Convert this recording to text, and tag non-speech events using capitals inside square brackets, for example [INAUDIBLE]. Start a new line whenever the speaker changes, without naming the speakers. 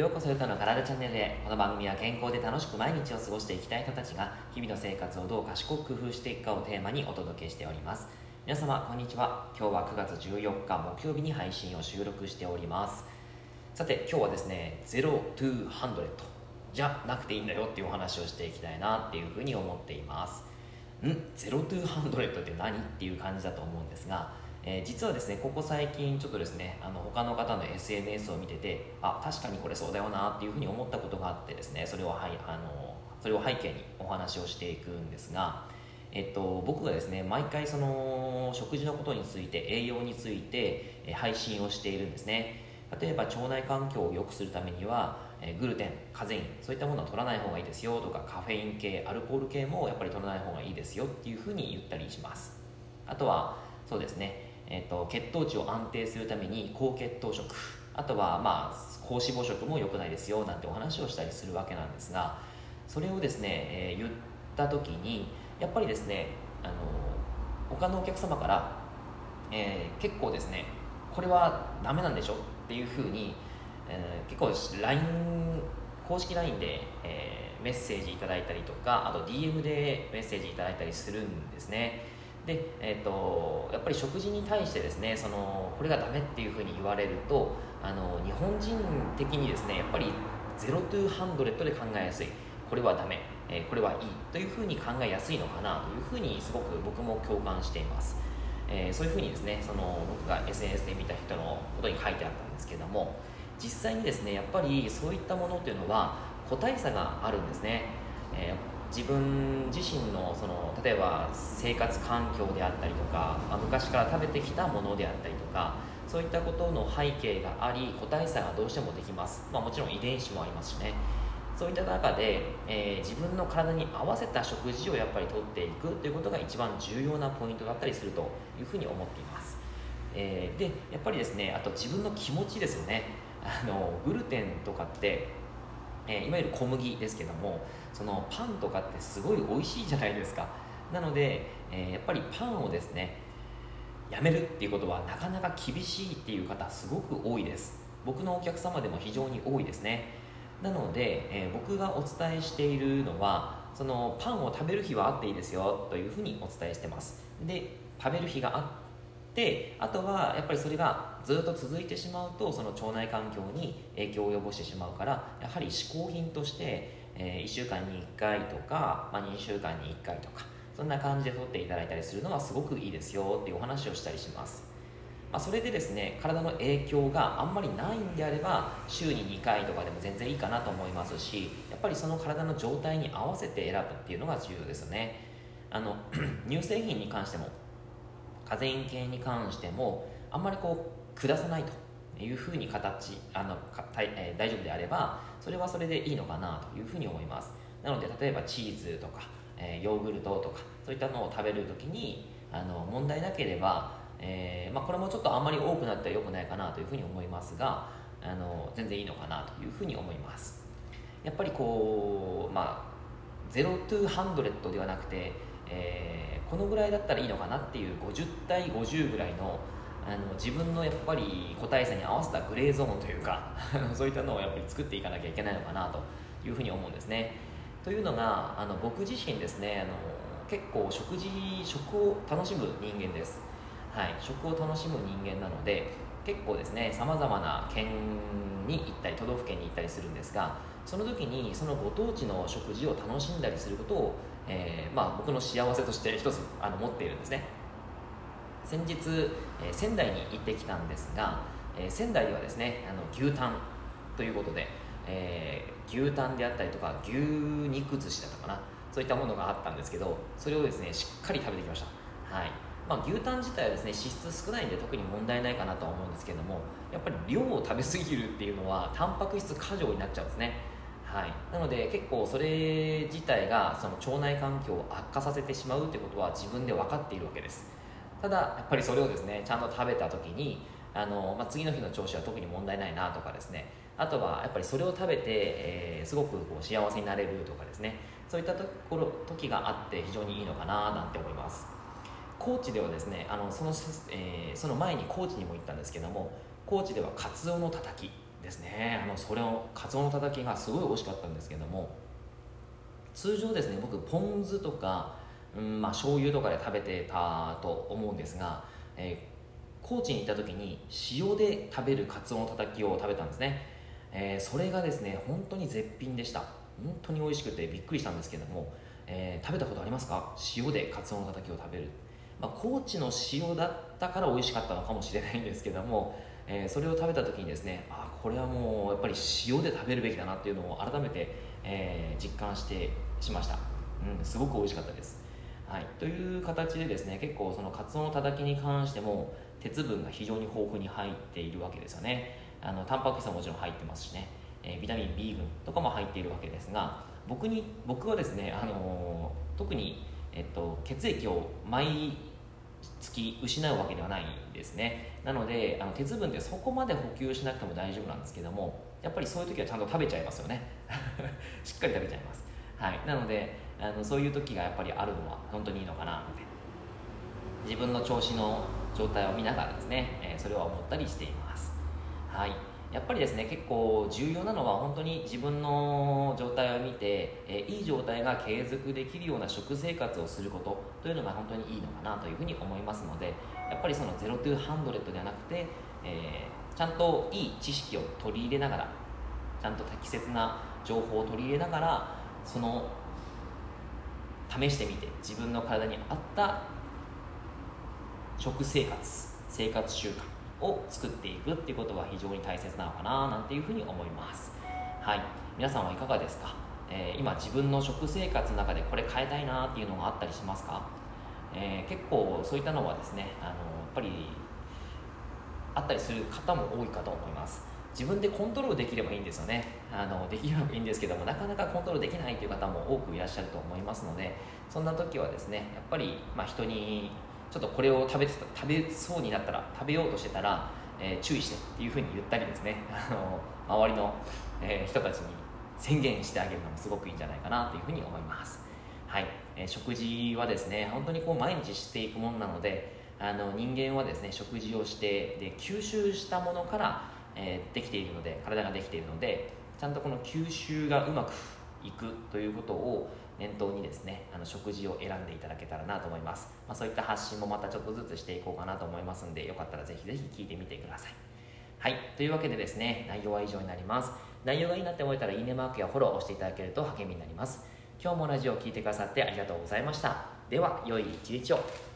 ようこそゆたの体チャンネルへ。この番組は健康で楽しく毎日を過ごしていきたい人たちが日々の生活をどう賢く工夫していくかをテーマにお届けしております。皆様こんにちは。今日は9月14日木曜日に配信を収録しております。さて今日はですね0 to 100じゃなくていいんだよっていうお話をしていきたいなっていうふうに思っています。ん？0 to 100って何？っていう感じだと思うんですがえー、実はですねここ最近ちょっとですねあの他の方の SNS を見ててあ確かにこれそうだよなっていうふうに思ったことがあってですねそれを,、はい、あのそれを背景にお話をしていくんですが、えっと、僕がですね毎回その食事のことについて栄養について、え配信をしているんですね。例えば腸内環境を良くするためにはえグルテンカゼインそういったものは取らない方がいいですよとかカフェイン系アルコール系もやっぱり取らない方がいいですよっていうふうに言ったりします。あとはそうですねえーと、血糖値を安定するために高血糖食あとはまあ高脂肪食も良くないですよなんてお話をしたりするわけなんですがそれをですね、えー、言った時にやっぱりですねあの他のお客様から、えー、結構ですねこれはダメなんでしょ？っていうふうに、えー、結構 LINE 公式 LINE で、えー、メッセージいただいたりとかあと DM でメッセージいただいたりするんですね。で、えーと、やっぱり食事に対してですねそのこれがダメっていうふうに言われるとあの日本人的にですねやっぱり0 to 100で考えやすい。これはダメ、えー、これはいいというふうに考えやすいのかなというふうにすごく僕も共感しています、えー、そういうふうにですねその僕が SNS で見た人のことに書いてあったんですけども実際にですねやっぱりそういったものっていうのは個体差があるんですね、えー自分自身のその例えば生活環境であったりとか、まあ、昔から食べてきたものであったりとかそういったことの背景があり個体差がどうしてもできます、まあ、もちろん遺伝子もありますしね。そういった中で、えー、自分の体に合わせた食事をやっぱりとっていくということが一番重要なポイントだったりするというふうに思っています、えー、でやっぱりですねあと自分の気持ちですよね。あのグルテンとかってえー、いわゆる小麦ですけどもそのパンとかってすごい美味しいじゃないですか。なので、えー、やっぱりパンをですねやめるっていうことはなかなか厳しいっていう方すごく多いです。僕のお客様でも非常に多いですね。なので、えー、僕がお伝えしているのはそのパンを食べる日はあっていいですよというふうにお伝えしてます。で食べる日があであとはやっぱりそれがずっと続いてしまうとその腸内環境に影響を及ぼしてしまうからやはり嗜好品として、えー、1週間に1回とか、まあ、2週間に1回とかそんな感じで取っていただいたりするのはすごくいいですよっていうお話をしたりします、まあ、それでですね体の影響があんまりないんであれば週に2回とかでも全然いいかなと思いますしやっぱりその体の状態に合わせて選ぶっていうのが重要ですよね。あの [CLEARS THROAT] 乳製品に関してもカゼイン系に関してもあんまりこう下さないというふうに形あのかた、えー、大丈夫であればそれはそれでいいのかなというふうに思います。なので例えばチーズとか、えー、ヨーグルトとかそういったのを食べるときにあの問題なければ、えーまあ、これもちょっとあんまり多くなってはよくないかなというふうに思いますがあの全然いいのかなというふうに思います。やっぱりこうまあ0 to 100ではなくて、えーこのぐらいだったらいいのかなっていう50対50ぐらいのあの自分のやっぱり個体差に合わせたグレーゾーンというか [LAUGHS] そういったのをやっぱり作っていかなきゃいけないのかなというふうに思うんですね。というのがあの僕自身ですねあの結構食事食を楽しむ人間です、はい、食を楽しむ人間なので結構ですねさまざまな県に行ったり都道府県に行ったりするんですがその時にそのご当地の食事を楽しんだりすることをえー、まあ、僕の幸せとして一つあの持っているんですね。先日、え、仙台に行ってきたんですが、え、仙台ではですねあの牛タンということで、え牛タンであったりとか牛肉寿司だったかなそういったものがあったんですけどそれをですねしっかり食べてきました。はい。まあ、牛タン自体はですね脂質少ないんで特に問題ないかなとは思うんですけどもやっぱり量を食べ過ぎるっていうのはタンパク質過剰になっちゃうんですね。はい、なので結構それ自体がその腸内環境を悪化させてしまうってことは自分で分かっているわけです。ただやっぱりそれをですねちゃんと食べた時にあの、まあ、次の日の調子は特に問題ないなとかですね。あとはやっぱりそれを食べて、えー、すごくこう幸せになれるとかですね。そういったところ時があって非常にいいのかななんて思います。高知ではですねあのその,、えー、その前に高知にも行ったんですけども高知ではカツオのたたきですね。あのそれをカツオのたたきがすごい美味しかったんですけども通常ですね僕ポン酢とか、うんまあ醤油とかで食べてたと思うんですが、えー、高知に行った時に塩で食べるカツオのたたきを食べたんですね、えー、それがですね本当に絶品でした。本当に美味しくてびっくりしたんですけども、えー、食べたことありますか？塩でカツオのたたきを食べる、まあ、高知の塩だったから美味しかったのかもしれないんですけども、えそれを食べた時にですねあこれはもうやっぱり塩で食べるべきだなっていうのを改めて、え実感してしました、うん、すごく美味しかったです、はい、という形でですね結構そのカツオのたたきに関しても鉄分が非常に豊富に入っているわけですよね。あのタンパク質はもちろん入ってますしね、えー、ビタミン B 群とかも入っているわけですが僕に僕はですね、あのー、特に、えっと、血液を毎月失うわけではないんですね。なのであの鉄分ってそこまで補給しなくても大丈夫なんですけどもやっぱりそういう時はちゃんと食べちゃいますよね。[LAUGHS] しっかり食べちゃいます。はい、なのであのそういう時がやっぱりあるのは本当にいいのかな。って自分の調子の状態を見ながらですね、え、それは思ったりしています。はい。やっぱりですね結構重要なのは本当に自分の状態を見て、え、いい状態が継続できるような食生活をすること。というのが本当にいいのかなというふうに思いますのでやっぱりその0 to 100ではなくて、えー、ちゃんといい知識を取り入れながらちゃんと適切な情報を取り入れながらその試してみて自分の体に合った食生活生活習慣を作っていくっていうことが非常に大切なのかななんていうふうに思います。はい。皆さんはいかがですか、えー、今自分の食生活の中でこれ変えたいなっていうのがあったりしますか、えー、結構そういったのはですねあのやっぱりあったりする方も多いかと思います。自分でコントロールできればいいんですよね。あのできればいいんですけどもなかなかコントロールできないという方も多くいらっしゃると思いますのでそんな時はですねやっぱり、まあ、人にちょっとこれを食べて食べそうになったら食べようとしてたら、えー、注意してっていうふうに言ったりですね。[LAUGHS] あの周りの、えー、人たちに宣言してあげるのもすごくいいんじゃないかなというふうに思います。はい、えー、食事はですね本当にこう毎日していくものなのであの人間はですね食事をしてで吸収したものからえー、できているので体ができているのでちゃんとこの吸収がうまくいくということを念頭にですねあの食事を選んでいただけたらなと思います、まあ、そういった発信もまたちょっとずつしていこうかなと思いますんでよかったらぜひぜひ聞いてみてください。はい。というわけでですね内容は以上になります。内容がいいなって思えたらいいねマークやフォローを押していただけると励みになります。今日もラジオを聴いてくださってありがとうございました。では良い一日を。